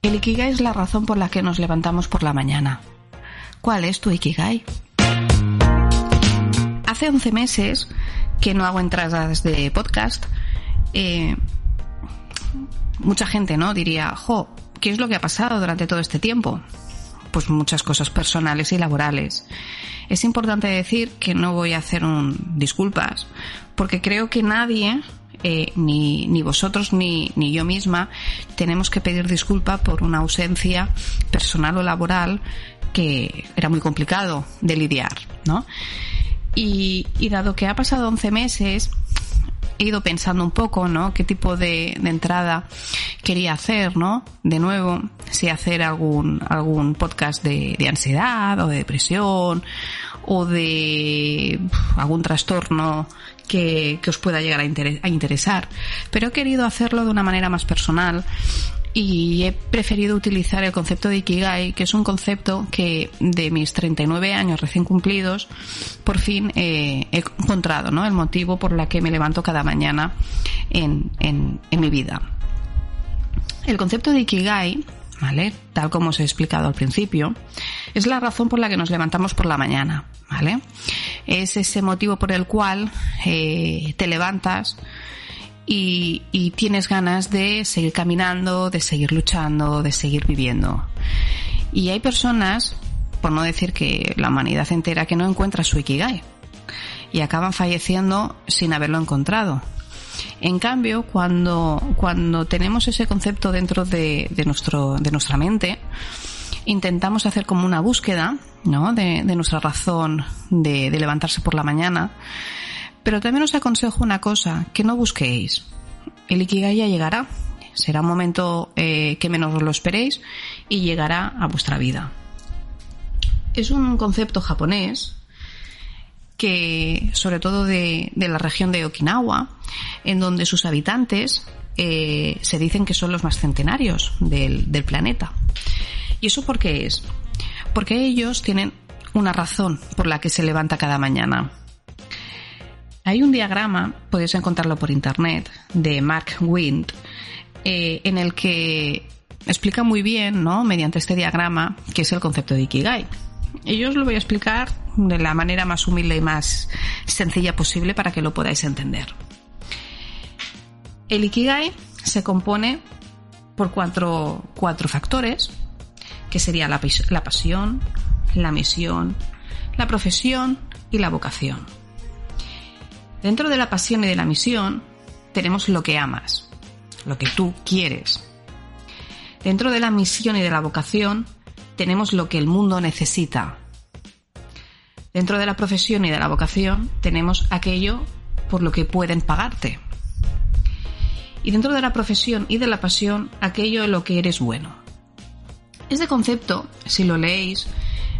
El Ikigai es la razón por la que nos levantamos por la mañana. ¿Cuál es tu Ikigai? Hace 11 meses que no hago entradas de podcast. Eh, mucha gente, ¿no? Diría, jo, ¿qué es lo que ha pasado durante todo este tiempo? Pues muchas cosas personales y laborales. Es importante decir que no voy a hacer un disculpas, porque creo que nadie eh, ni, ni, vosotros ni, ni, yo misma tenemos que pedir disculpa por una ausencia personal o laboral que era muy complicado de lidiar, ¿no? Y, dado que ha pasado 11 meses, he ido pensando un poco, ¿no? Qué tipo de, de, entrada quería hacer, ¿no? De nuevo, si hacer algún, algún podcast de, de ansiedad o de depresión o de algún trastorno que, que os pueda llegar a, inter a interesar. Pero he querido hacerlo de una manera más personal y he preferido utilizar el concepto de Ikigai, que es un concepto que de mis 39 años recién cumplidos, por fin eh, he encontrado, ¿no? El motivo por la que me levanto cada mañana en, en mi vida. El concepto de Ikigai, ¿vale? Tal como os he explicado al principio, es la razón por la que nos levantamos por la mañana, ¿vale? Es ese motivo por el cual eh, te levantas y, y, tienes ganas de seguir caminando, de seguir luchando, de seguir viviendo. Y hay personas, por no decir que la humanidad entera, que no encuentra su Ikigai y acaban falleciendo sin haberlo encontrado. En cambio, cuando, cuando tenemos ese concepto dentro de, nuestro, de nuestra mente, intentamos hacer como una búsqueda ¿no? de, nuestra razón de, levantarse por la mañana. Pero también os aconsejo una cosa, que no busquéis. El Ikigai ya llegará. Será un momento eh, que menos lo esperéis y llegará a vuestra vida. Es un concepto japonés que, sobre todo de la región de Okinawa, en donde sus habitantes eh, se dicen que son los más centenarios del, planeta. ¿Y eso por qué es? Porque ellos tienen una razón por la que se levanta cada mañana. Hay un diagrama, podéis encontrarlo por internet, de Mark Wind, eh, en el que explica muy bien, ¿no? mediante este diagrama, qué es el concepto de Ikigai. Y yo os lo voy a explicar de la manera más humilde y más sencilla posible para que lo podáis entender. El Ikigai se compone por cuatro, cuatro factores, que sería la, la pasión, la misión, la profesión y la vocación. Dentro de la pasión y de la misión tenemos lo que amas, lo que tú quieres. Dentro de la misión y de la vocación tenemos lo que el mundo necesita. Dentro de la profesión y de la vocación tenemos aquello por lo que pueden pagarte. Y dentro de la profesión y de la pasión aquello en lo que eres bueno. Este concepto, si lo leéis,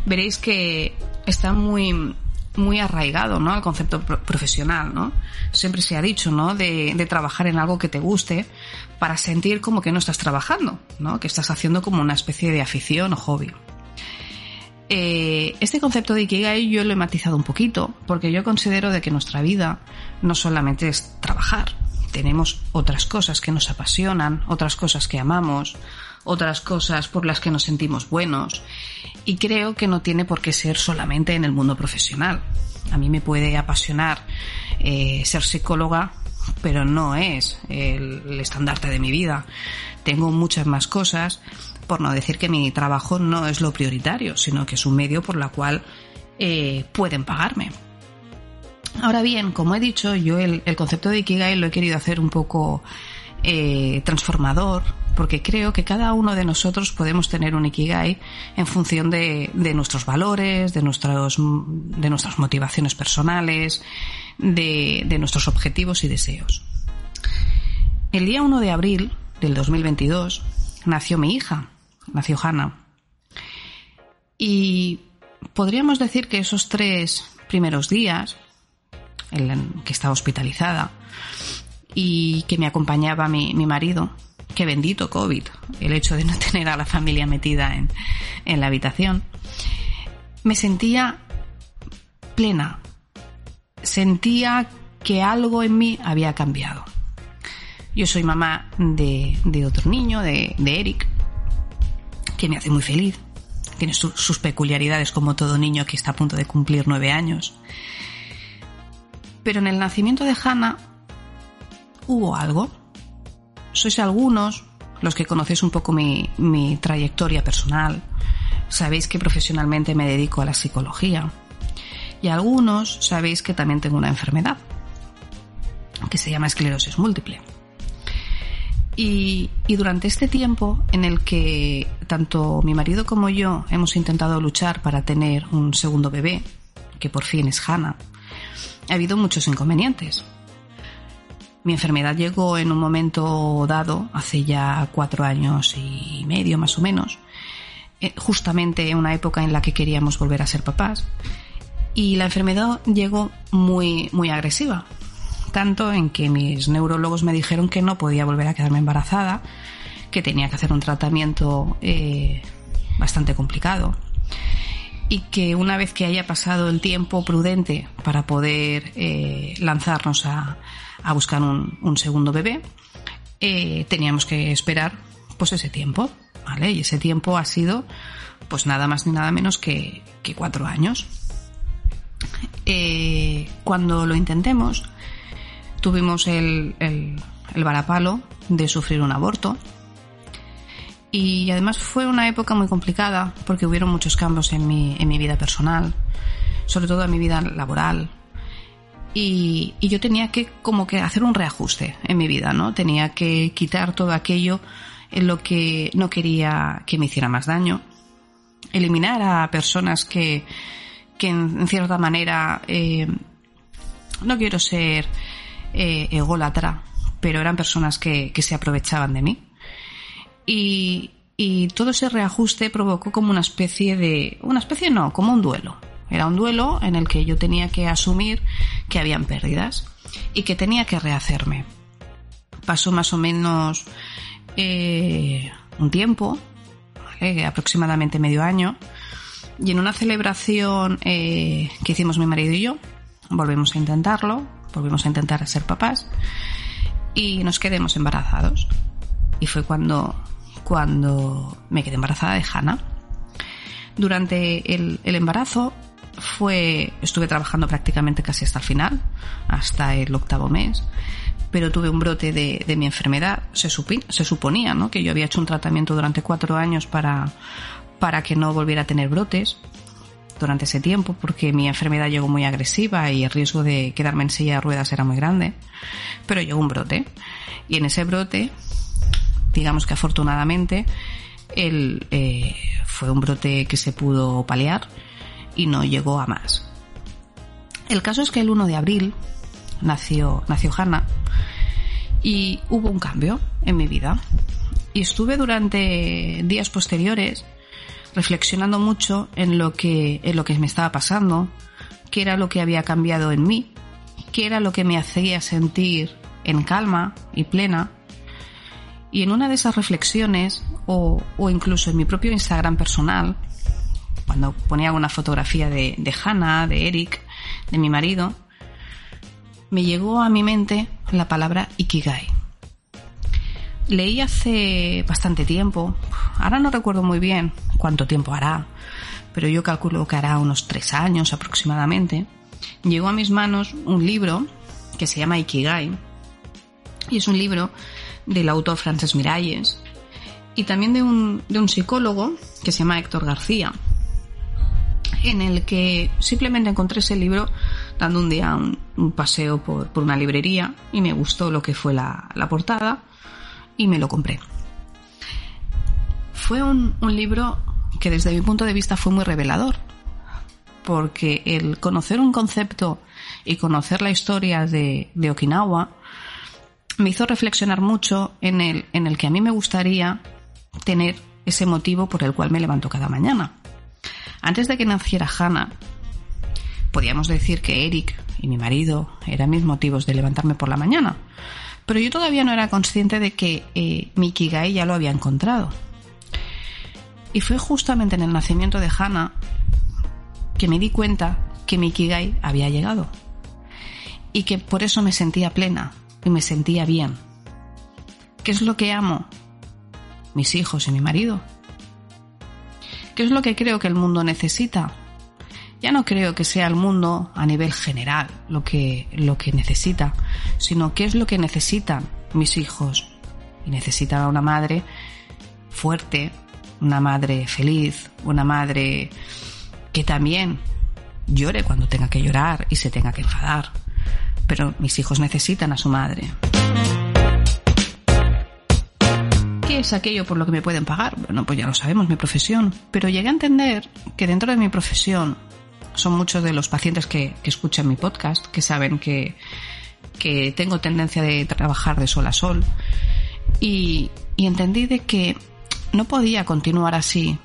veréis que está muy muy arraigado, ¿no? Al concepto profesional, ¿no? Siempre se ha dicho, ¿no? De, de, trabajar en algo que te guste para sentir como que no estás trabajando, ¿no? Que estás haciendo como una especie de afición o hobby. Eh, este concepto de Ikigai yo lo he matizado un poquito, porque yo considero de que nuestra vida no solamente es trabajar, tenemos otras cosas que nos apasionan, otras cosas que amamos, otras cosas por las que nos sentimos buenos. Y creo que no tiene por qué ser solamente en el mundo profesional. A mí me puede apasionar eh, ser psicóloga, pero no es el, estandarte de mi vida. Tengo muchas más cosas, por no decir que mi trabajo no es lo prioritario, sino que es un medio por la cual eh, pueden pagarme. Ahora bien, como he dicho, yo el, concepto de Ikigai lo he querido hacer un poco eh, transformador, porque creo que cada uno de nosotros podemos tener un Ikigai en función de, nuestros valores, de, nuestros, de nuestras motivaciones personales, de, de nuestros objetivos y deseos. El día 1 de abril del 2022 nació mi hija, nació Hannah. Y podríamos decir que esos tres primeros días que estaba hospitalizada y que me acompañaba mi, marido. Qué bendito COVID, el hecho de no tener a la familia metida en, en la habitación. Me sentía plena. Sentía que algo en mí había cambiado. Yo soy mamá de, de otro niño, de, de, Eric, que me hace muy feliz. Tiene sus peculiaridades como todo niño que está a punto de cumplir nueve años. Pero en el nacimiento de Hannah hubo algo. Sois algunos, los que conocéis un poco mi, trayectoria personal, sabéis que profesionalmente me dedico a la psicología. Y algunos sabéis que también tengo una enfermedad, que se llama esclerosis múltiple. Y, durante este tiempo en el que tanto mi marido como yo hemos intentado luchar para tener un segundo bebé, que por fin es Hannah, ha habido muchos inconvenientes. Mi enfermedad llegó en un momento dado, hace ya cuatro años y medio más o menos, eh, justamente en una época en la que queríamos volver a ser papás. Y la enfermedad llegó muy, muy agresiva, tanto en que mis neurólogos me dijeron que no podía volver a quedarme embarazada, que tenía que hacer un tratamiento eh, bastante complicado y que una vez que haya pasado el tiempo prudente para poder eh, lanzarnos a, a buscar un, un, segundo bebé, eh, teníamos que esperar pues ese tiempo, ¿vale? Y ese tiempo ha sido pues nada más ni nada menos que, que cuatro años. Eh, cuando lo intentemos, tuvimos el, el, el varapalo de sufrir un aborto, y además fue una época muy complicada porque hubieron muchos cambios en mi, en mi vida personal, sobre todo en mi vida laboral. Y, y, yo tenía que como que hacer un reajuste en mi vida, ¿no? Tenía que quitar todo aquello en lo que no quería que me hiciera más daño. Eliminar a personas que, que en, cierta manera, eh, no quiero ser eh, ególatra, pero eran personas que, que se aprovechaban de mí y, y todo ese reajuste provocó como una especie de, una especie no, como un duelo. Era un duelo en el que yo tenía que asumir que habían pérdidas y que tenía que rehacerme. Pasó más o menos eh, un tiempo, aproximadamente medio año, y en una celebración eh, que hicimos mi marido y yo, volvimos a intentarlo, volvimos a intentar ser papás y nos quedemos embarazados. Y fue cuando cuando me quedé embarazada de Hannah. Durante el, embarazo fue, estuve trabajando prácticamente casi hasta el final, hasta el octavo mes, pero tuve un brote de, mi enfermedad. Se, se suponía ¿no? que yo había hecho un tratamiento durante cuatro años para, para que no volviera a tener brotes durante ese tiempo, porque mi enfermedad llegó muy agresiva y el riesgo de quedarme en silla de ruedas era muy grande. Pero llegó un brote. Y en ese brote digamos que afortunadamente el, eh, fue un brote que se pudo paliar y no llegó a más. El caso es que el 1 de abril nació, nació Hannah y hubo un cambio en mi vida. Y estuve durante días posteriores reflexionando mucho en lo que, en lo que me estaba pasando, qué era lo que había cambiado en mí, qué era lo que me hacía sentir en calma y plena y en una de esas reflexiones, o, o incluso en mi propio Instagram personal, cuando ponía una fotografía de, de Hannah, de Eric, de mi marido, me llegó a mi mente la palabra Ikigai. Leí hace bastante tiempo, ahora no recuerdo muy bien cuánto tiempo hará, pero yo calculo que hará unos tres años aproximadamente. Llegó a mis manos un libro que se llama Ikigai y es un libro del autor Frances Miralles y también de un, de un psicólogo que se llama Héctor García, en el que simplemente encontré ese libro dando un día un, paseo por, una librería y me gustó lo que fue la, portada y me lo compré. Fue un, libro que desde mi punto de vista fue muy revelador, porque el conocer un concepto y conocer la historia de, de Okinawa me hizo reflexionar mucho en el, en el que a mí me gustaría tener ese motivo por el cual me levanto cada mañana. Antes de que naciera Hannah, podíamos decir que Eric y mi marido eran mis motivos de levantarme por la mañana, pero yo todavía no era consciente de que eh, ya lo había encontrado. Y fue justamente en el nacimiento de Hannah que me di cuenta que mi Kigai había llegado y que por eso me sentía plena y me sentía bien. ¿Qué es lo que amo? Mis hijos y mi marido. ¿Qué es lo que creo que el mundo necesita? Ya no creo que sea el mundo a nivel general lo que, lo que necesita, sino qué es lo que necesitan mis hijos. Y necesitan una madre fuerte, una madre feliz, una madre que también llore cuando tenga que llorar y se tenga que enfadar. Pero mis hijos necesitan a su madre. ¿Qué es aquello por lo que me pueden pagar? Bueno, pues ya lo sabemos, mi profesión. Pero llegué a entender que dentro de mi profesión son muchos de los pacientes que, escuchan mi podcast, que saben que, que tengo tendencia de trabajar de sol a sol. Y, entendí de que no podía continuar así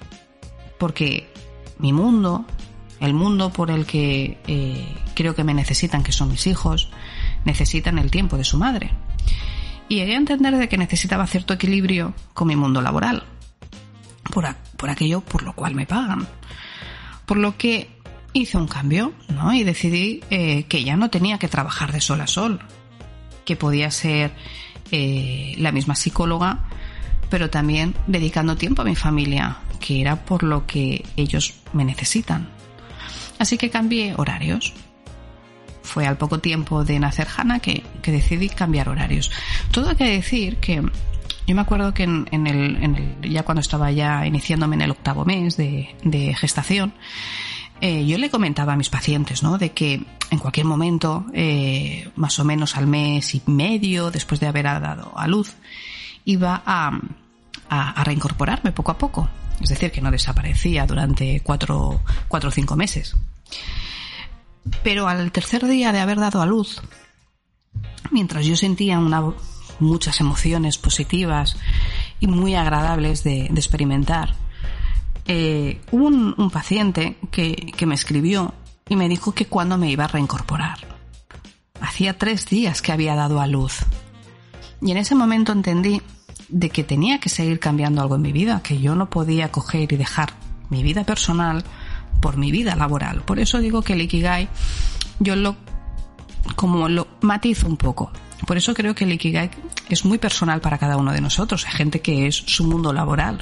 porque mi mundo, el mundo por el que eh, creo que me necesitan, que son mis hijos, necesitan el tiempo de su madre y llegué entender de que necesitaba cierto equilibrio con mi mundo laboral, por, por aquello por lo cual me pagan. Por lo que hice un cambio, ¿no? Y decidí eh, que ya no tenía que trabajar de sol a sol, que podía ser eh, la misma psicóloga, pero también dedicando tiempo a mi familia, que era por lo que ellos me necesitan. Así que cambié horarios fue al poco tiempo de nacer Hannah que, decidí cambiar horarios. Todo hay que decir que yo me acuerdo que en, el, ya cuando estaba ya iniciándome en el octavo mes de, gestación, eh, yo le comentaba a mis pacientes, ¿no? De que en cualquier momento, eh, más o menos al mes y medio después de haber dado a luz, iba a, a, reincorporarme poco a poco. Es decir, que no desaparecía durante cuatro, cuatro o cinco meses. Pero al tercer día de haber dado a luz, mientras yo sentía muchas emociones positivas y muy agradables de, experimentar, eh, hubo un, paciente que, me escribió y me dijo que cuando me iba a reincorporar. Hacía tres días que había dado a luz. Y en ese momento entendí de que tenía que seguir cambiando algo en mi vida, que yo no podía coger y dejar mi vida personal por mi vida laboral. Por eso digo que el Ikigai yo lo como lo matizo un poco. Por eso creo que el Ikigai es muy personal para cada uno de nosotros. Hay gente que es su mundo laboral,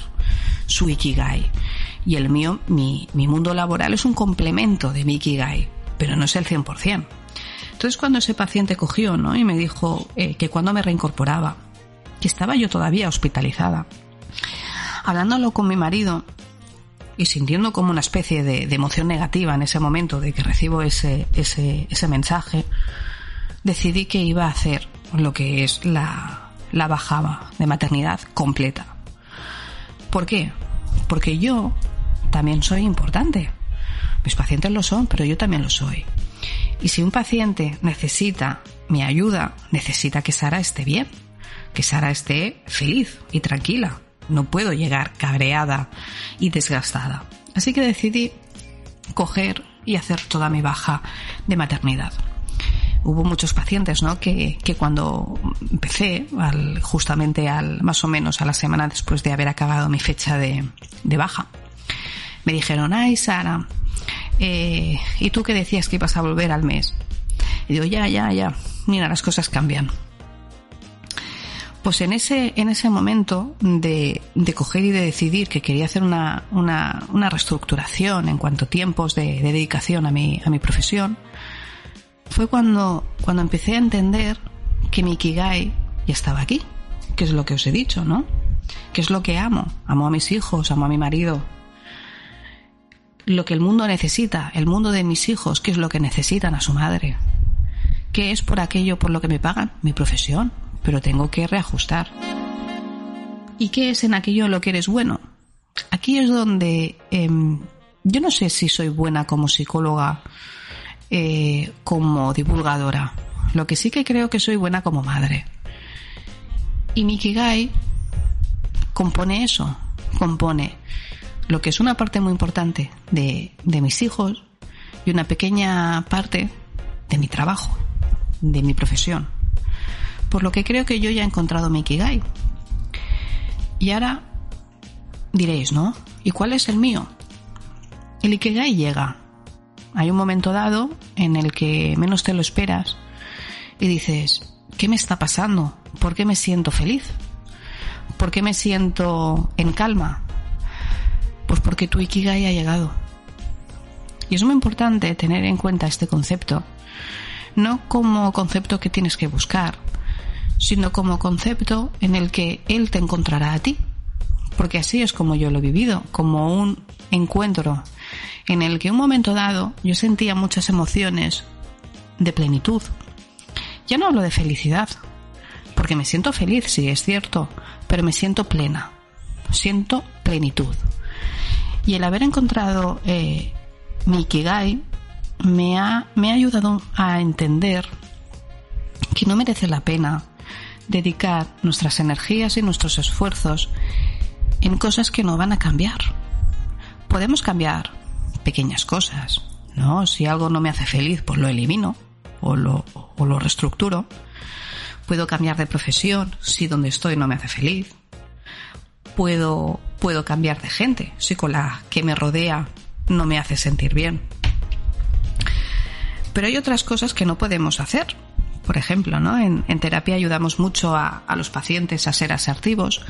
su Ikigai. Y el mío, mi, mundo laboral es un complemento de mi Ikigai, pero no es el 100%. Entonces cuando ese paciente cogió ¿no? y me dijo eh, que cuando me reincorporaba, que estaba yo todavía hospitalizada, hablándolo con mi marido, y sintiendo como una especie de, emoción negativa en ese momento de que recibo ese, ese, ese, mensaje, decidí que iba a hacer lo que es la, la bajada de maternidad completa. ¿Por qué? Porque yo también soy importante. Mis pacientes lo son, pero yo también lo soy. Y si un paciente necesita mi ayuda, necesita que Sara esté bien, que Sara esté feliz y tranquila, no puedo llegar cabreada y desgastada. Así que decidí coger y hacer toda mi baja de maternidad. Hubo muchos pacientes, ¿no? Que, cuando empecé, justamente al, más o menos a la semana después de haber acabado mi fecha de, baja, me dijeron, ay Sara, eh, ¿y tú qué decías que ibas a volver al mes? Y digo, ya, ya, ya, mira, las cosas cambian. Pues en ese, en ese momento de, coger y de decidir que quería hacer una, una, reestructuración en cuanto a tiempos de, dedicación a mi, a mi profesión, fue cuando, cuando empecé a entender que mi Kigai ya estaba aquí, que es lo que os he dicho, ¿no? Que es lo que amo. Amo a mis hijos, amo a mi marido. lo que el mundo necesita, el mundo de mis hijos, qué es lo que necesitan a su madre. ¿Qué es por aquello por lo que me pagan? Mi profesión, pero tengo que reajustar. ¿Y qué es en aquello lo que eres bueno? Aquí es donde em, yo no sé si soy buena como psicóloga, eh, como divulgadora. Lo que sí que creo que soy buena como madre. Y Mikigai compone eso, compone lo que es una parte muy importante de, de mis hijos y una pequeña parte de mi trabajo, de mi profesión. Por lo que creo que yo ya he encontrado mi Ikigai. Y ahora diréis, ¿no? ¿Y cuál es el mío? El Ikigai llega. Hay un momento dado en el que menos te lo esperas y dices, ¿qué me está pasando? ¿Por qué me siento feliz? ¿Por qué me siento en calma? Pues porque tu Ikigai ha llegado. Y es muy importante tener en cuenta este concepto, no como concepto que tienes que buscar, sino como concepto en el que Él te encontrará a ti. Porque así es como yo lo he vivido, como un encuentro en el que un momento dado yo sentía muchas emociones de plenitud. Ya no hablo de felicidad, porque me siento feliz, sí, es cierto, pero me siento plena, siento plenitud. Y el haber encontrado eh, mi Ikigai me ha, me ha ayudado a entender que no merece la pena dedicar nuestras energías y nuestros esfuerzos en cosas que no van a cambiar. Podemos cambiar pequeñas cosas, ¿no? Si algo no me hace feliz, pues lo elimino o lo, o lo reestructuro. Puedo cambiar de profesión si donde estoy no me hace feliz. Puedo, puedo cambiar de gente si con la que me rodea no me hace sentir bien. Pero hay otras cosas que no podemos hacer. Por ejemplo, ¿no? en, terapia ayudamos mucho a, los pacientes a ser asertivos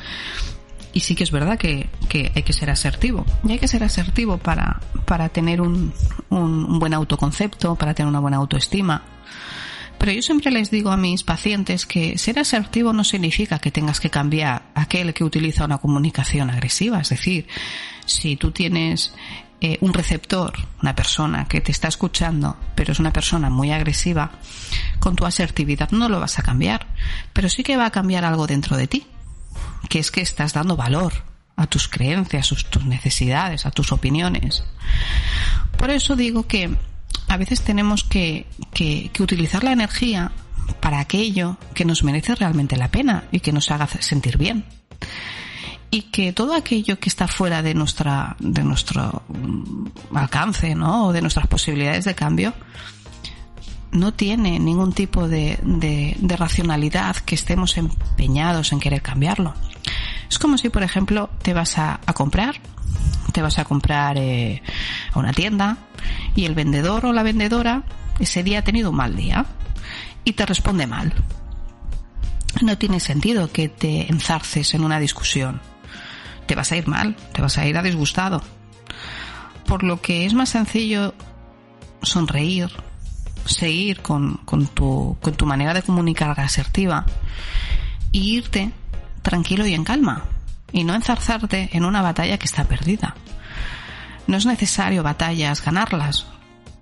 y sí que es verdad que, hay que ser asertivo. Y hay que ser asertivo para, para tener un, un, buen autoconcepto, para tener una buena autoestima. Pero yo siempre les digo a mis pacientes que ser asertivo no significa que tengas que cambiar aquel que utiliza una comunicación agresiva. Es decir, si tú tienes eh, un receptor, una persona que te está escuchando, pero es una persona muy agresiva, con tu asertividad no lo vas a cambiar, pero sí que va a cambiar algo dentro de ti que es que estás dando valor a tus creencias, a tus necesidades, a tus opiniones. Por eso digo que a veces tenemos que, que, utilizar la energía para aquello que nos merece realmente la pena y que nos haga sentir bien. Y que todo aquello que está fuera de nuestra, de nuestro mm, alcance, ¿no? O de nuestras posibilidades de cambio, no tiene ningún tipo de, de, racionalidad que estemos empeñados en querer cambiarlo. Es como si, por ejemplo, te vas a, comprar, te vas a comprar eh, a una tienda y el vendedor o la vendedora ese día ha tenido un mal día y te responde mal. No tiene sentido que te enzarces en una discusión. Te vas a ir mal, te vas a ir a disgustado. Por lo que es más sencillo sonreír, seguir con, tu, tu manera de comunicar asertiva y irte tranquilo y en calma y no enzarzarte en una batalla que está perdida. No es necesario batallas ganarlas.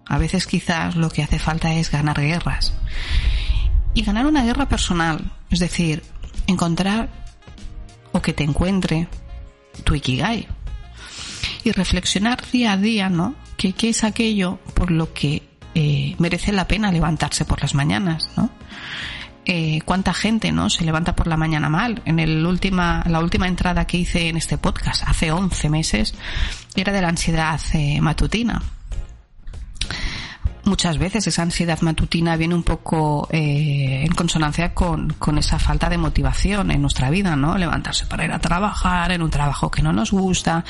A veces quizás lo que hace falta es ganar guerras. Y ganar una guerra personal, es decir, encontrar o que te encuentre tu ikigai. Y reflexionar día a día, ¿no? ¿Qué, qué es aquello por lo que eh, merece la pena levantarse por las mañanas, ¿no? Eh, cuánta gente no se levanta por la mañana mal. En el última, la última entrada que hice en este podcast, hace 11 meses, era de la ansiedad eh, matutina muchas veces esa ansiedad matutina viene un poco eh, en consonancia con, con, esa falta de motivación en nuestra vida, ¿no? Levantarse para ir a trabajar en un trabajo que no nos gusta,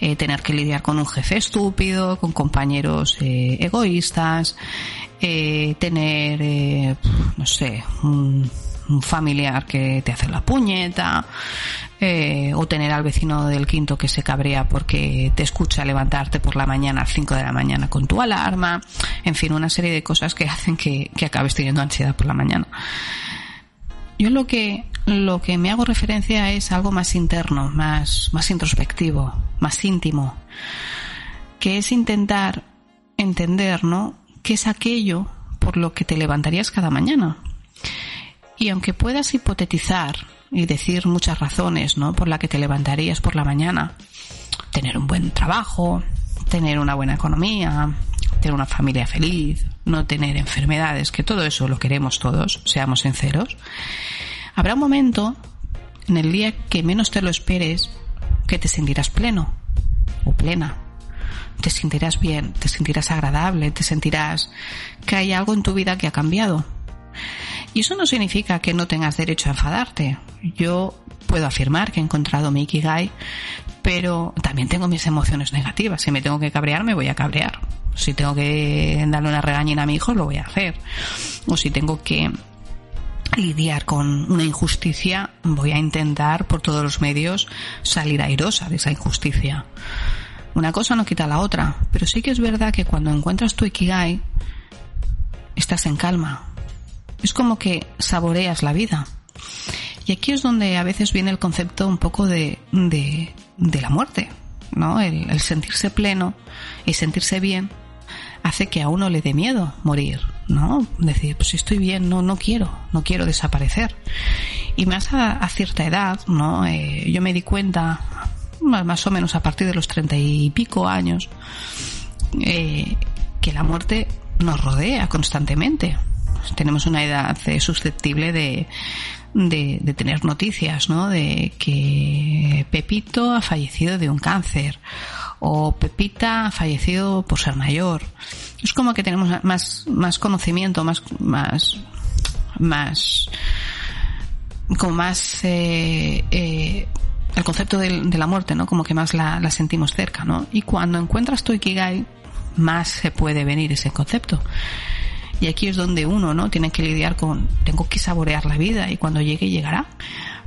eh, tener que lidiar con un jefe estúpido, con compañeros eh, egoístas, eh, tener, eh, no sé, un un familiar que te hace la puñeta, eh, o tener al vecino del quinto que se cabrea porque te escucha levantarte por la mañana a 5 de la mañana con tu alarma, en fin, una serie de cosas que hacen que, acabes teniendo ansiedad por la mañana. Yo lo que, lo que me hago referencia es algo más interno, más, más introspectivo, más íntimo. que es intentar entender, ¿no? ¿Qué es aquello por lo que te levantarías cada mañana? Y aunque puedas hipotetizar y decir muchas razones, ¿no? Por la que te levantarías por la mañana, tener un buen trabajo, tener una buena economía, tener una familia feliz, no tener enfermedades, que todo eso lo queremos todos, seamos sinceros. Habrá un momento en el día que menos te lo esperes que te sentirás pleno o plena. Te sentirás bien, te sentirás agradable, te sentirás que hay algo en tu vida que ha cambiado. Y eso no significa que no tengas derecho a enfadarte. Yo puedo afirmar que he encontrado mi Ikigai, pero también tengo mis emociones negativas. Si me tengo que cabrear, me voy a cabrear. Si tengo que darle una regañina a mi hijo, lo voy a hacer. O si tengo que lidiar con una injusticia, voy a intentar por todos los medios salir airosa de esa injusticia. Una cosa no quita la otra, pero sí que es verdad que cuando encuentras tu Ikigai, estás en calma. Es como que saboreas la vida. Y aquí es donde a veces viene el concepto un poco de, de, de la muerte, ¿no? El, sentirse pleno y sentirse bien hace que a uno le dé miedo morir, ¿no? Decir, pues estoy bien, no, no quiero, no quiero desaparecer. Y más a, cierta edad, ¿no? Eh, yo me di cuenta, más o menos a partir de los treinta y pico años, eh, que la muerte nos rodea constantemente. Tenemos una edad eh, susceptible de, de, tener noticias, ¿no? De que Pepito ha fallecido de un cáncer o Pepita ha fallecido por ser mayor. Es como que tenemos más, más conocimiento, más, más, más, como más, eh, eh, el concepto de, de, la muerte, ¿no? Como que más la, la sentimos cerca, ¿no? Y cuando encuentras tu Ikigai, más se puede venir ese concepto. Y aquí es donde uno, ¿no? Tiene que lidiar con, tengo que saborear la vida y cuando llegue, llegará.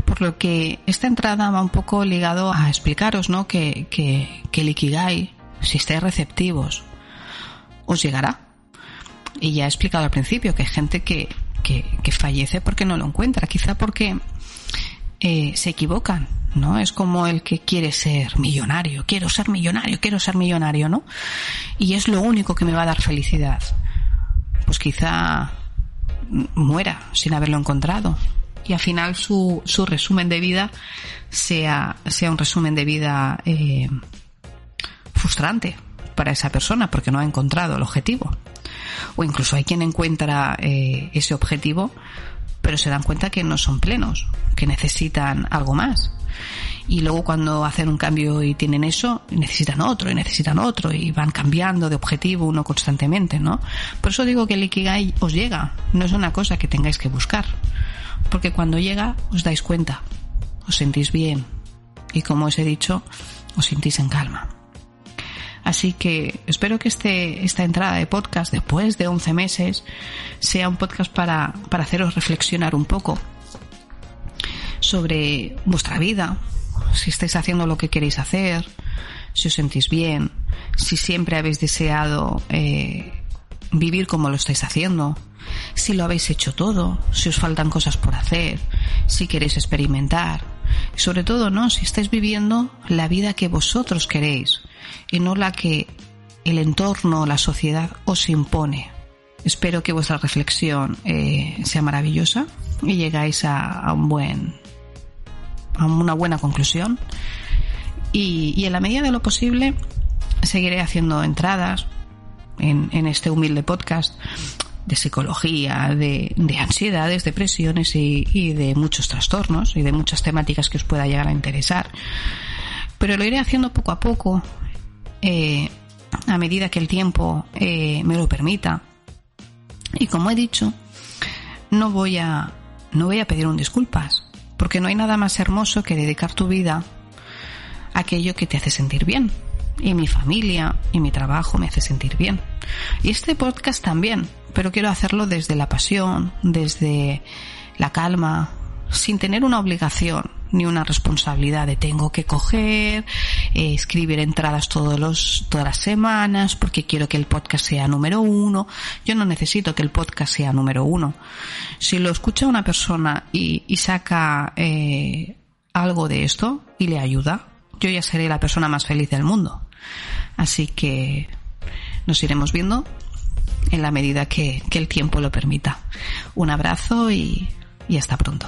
Por lo que esta entrada va un poco ligado a explicaros, ¿no? Que, que, que el si estáis receptivos, os llegará. Y ya he explicado al principio que hay gente que, que, que fallece porque no lo encuentra, quizá porque eh, se equivocan, ¿no? Es como el que quiere ser millonario, quiero ser millonario, quiero ser millonario, ¿no? Y es lo único que me va a dar felicidad. Pues quizá muera sin haberlo encontrado y al final su, su resumen de vida sea, sea un resumen de vida eh, frustrante para esa persona porque no ha encontrado el objetivo. O incluso hay quien encuentra eh, ese objetivo pero se dan cuenta que no son plenos, que necesitan algo más. Y luego cuando hacen un cambio y tienen eso, necesitan otro y necesitan otro y van cambiando de objetivo uno constantemente, ¿no? Por eso digo que el Ikigai os llega, no es una cosa que tengáis que buscar porque cuando llega os dais cuenta, os sentís bien y como os he dicho, os sentís en calma. Así que espero que este, esta entrada de podcast después de 11 meses sea un podcast para, para haceros reflexionar un poco sobre vuestra vida, si estáis haciendo lo que queréis hacer, si os sentís bien, si siempre habéis deseado eh, vivir como lo estáis haciendo, si lo habéis hecho todo, si os faltan cosas por hacer, si queréis experimentar, y sobre todo, ¿no? Si estáis viviendo la vida que vosotros queréis y no la que el entorno, la sociedad os impone. Espero que vuestra reflexión eh, sea maravillosa y llegáis a, a, un buen, a una buena conclusión. Y, y en la medida de lo posible seguiré haciendo entradas en, en este humilde podcast de psicología, de, de ansiedades, depresiones y, y, de muchos trastornos y de muchas temáticas que os pueda llegar a interesar. Pero lo iré haciendo poco a poco, eh, a medida que el tiempo eh, me lo permita. Y como he dicho, no voy a, no voy a pedir un disculpas, porque no hay nada más hermoso que dedicar tu vida a aquello que te hace sentir bien y mi familia y mi trabajo me hace sentir bien. Y este podcast también, pero quiero hacerlo desde la pasión, desde la calma, sin tener una obligación ni una responsabilidad de tengo que coger, eh, escribir entradas todos los, todas las semanas porque quiero que el podcast sea número uno. Yo no necesito que el podcast sea número uno. Si lo escucha una persona y, y saca eh, algo de esto y le ayuda, yo ya seré la persona más feliz del mundo. Así que nos iremos viendo en la medida que, que el tiempo lo permita. Un abrazo y, y hasta pronto.